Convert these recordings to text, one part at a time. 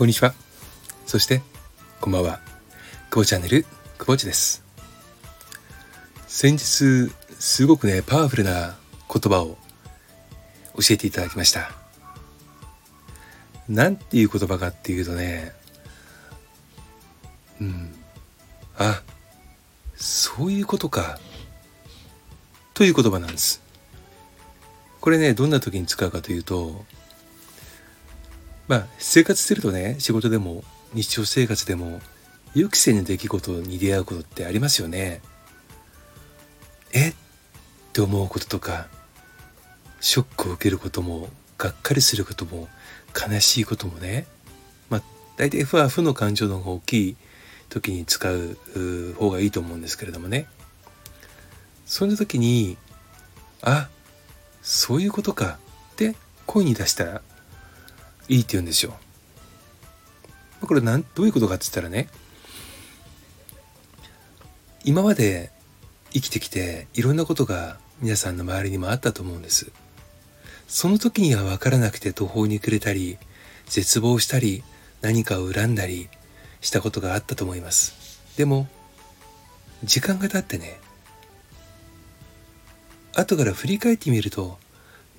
こんにちは。そして、こんばんは。久保チャンネル、久保地です。先日、すごくね、パワフルな言葉を教えていただきました。なんていう言葉かっていうとね、うん、あ、そういうことか、という言葉なんです。これね、どんな時に使うかというと、まあ生活してるとね仕事でも日常生活でも予期せぬ出来事に出会うことってありますよね。え？って思うこととかショックを受けることもがっかりすることも悲しいこともね。まあ大体負は負の感情の方が大きい時に使う方がいいと思うんですけれどもね。そんな時にあそういうことかって声に出したらいいって言うんですよ。これなんどういうことかって言ったらね今まで生きてきていろんなことが皆さんの周りにもあったと思うんです。その時には分からなくて途方に暮れたり絶望したり何かを恨んだりしたことがあったと思います。でも時間が経ってね後から振り返ってみると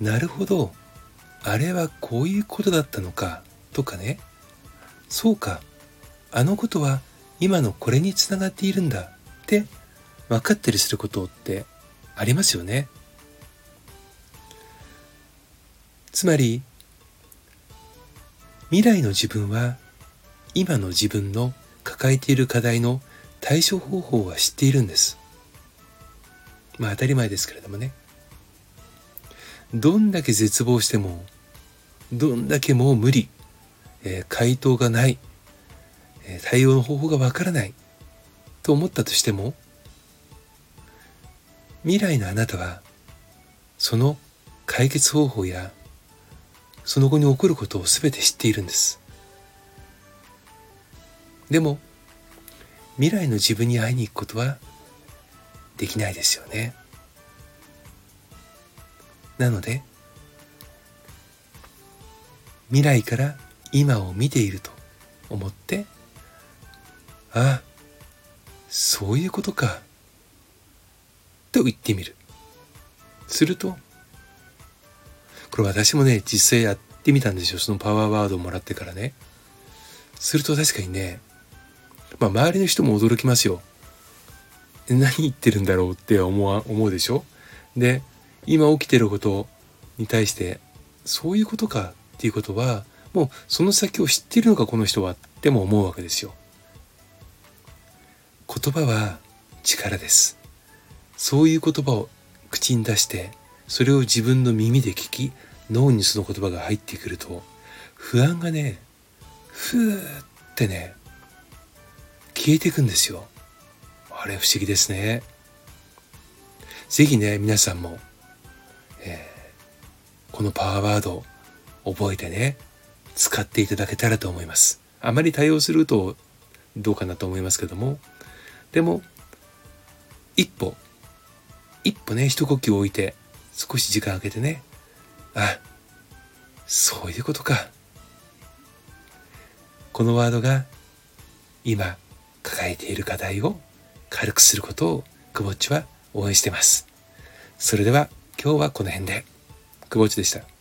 なるほどあれはこういうことだったのかとかね。そうかあのことは今のこれにつながっているんだって分かったりすることってありますよね。つまり未来の自分は今の自分の抱えている課題の対処方法は知っているんです。まあ当たり前ですけれどもね。どんだけ絶望してもどんだけもう無理、えー、回答がない、えー、対応の方法がわからないと思ったとしても未来のあなたはその解決方法やその後に起こることを全て知っているんです。でも未来の自分に会いに行くことはできないですよね。なので未来から今を見ていると思ってああそういうことかと言ってみる。するとこれ私もね実際やってみたんですよ。そのパワーワードをもらってからね。すると確かにねまあ周りの人も驚きますよ。何言ってるんだろうって思わ思うでしょ？で今起きてることに対してそういうことかっていうことはもうその先を知ってるのかこの人はっても思うわけですよ。言葉は力です。そういう言葉を口に出してそれを自分の耳で聞き脳にその言葉が入ってくると不安がねふーってね消えていくんですよ。あれ不思議ですね。是非ね皆さんも、えー、このパワーワード覚えてね使っていただけたらと思います。あまり対応するとどうかなと思いますけども。でも一歩一歩ね一呼吸置いて少し時間空けてね。あそういうことか。このワードが今抱えている課題を軽くすることをくぼっちは応援してます。それでは今日はこの辺で。くぼっちでした。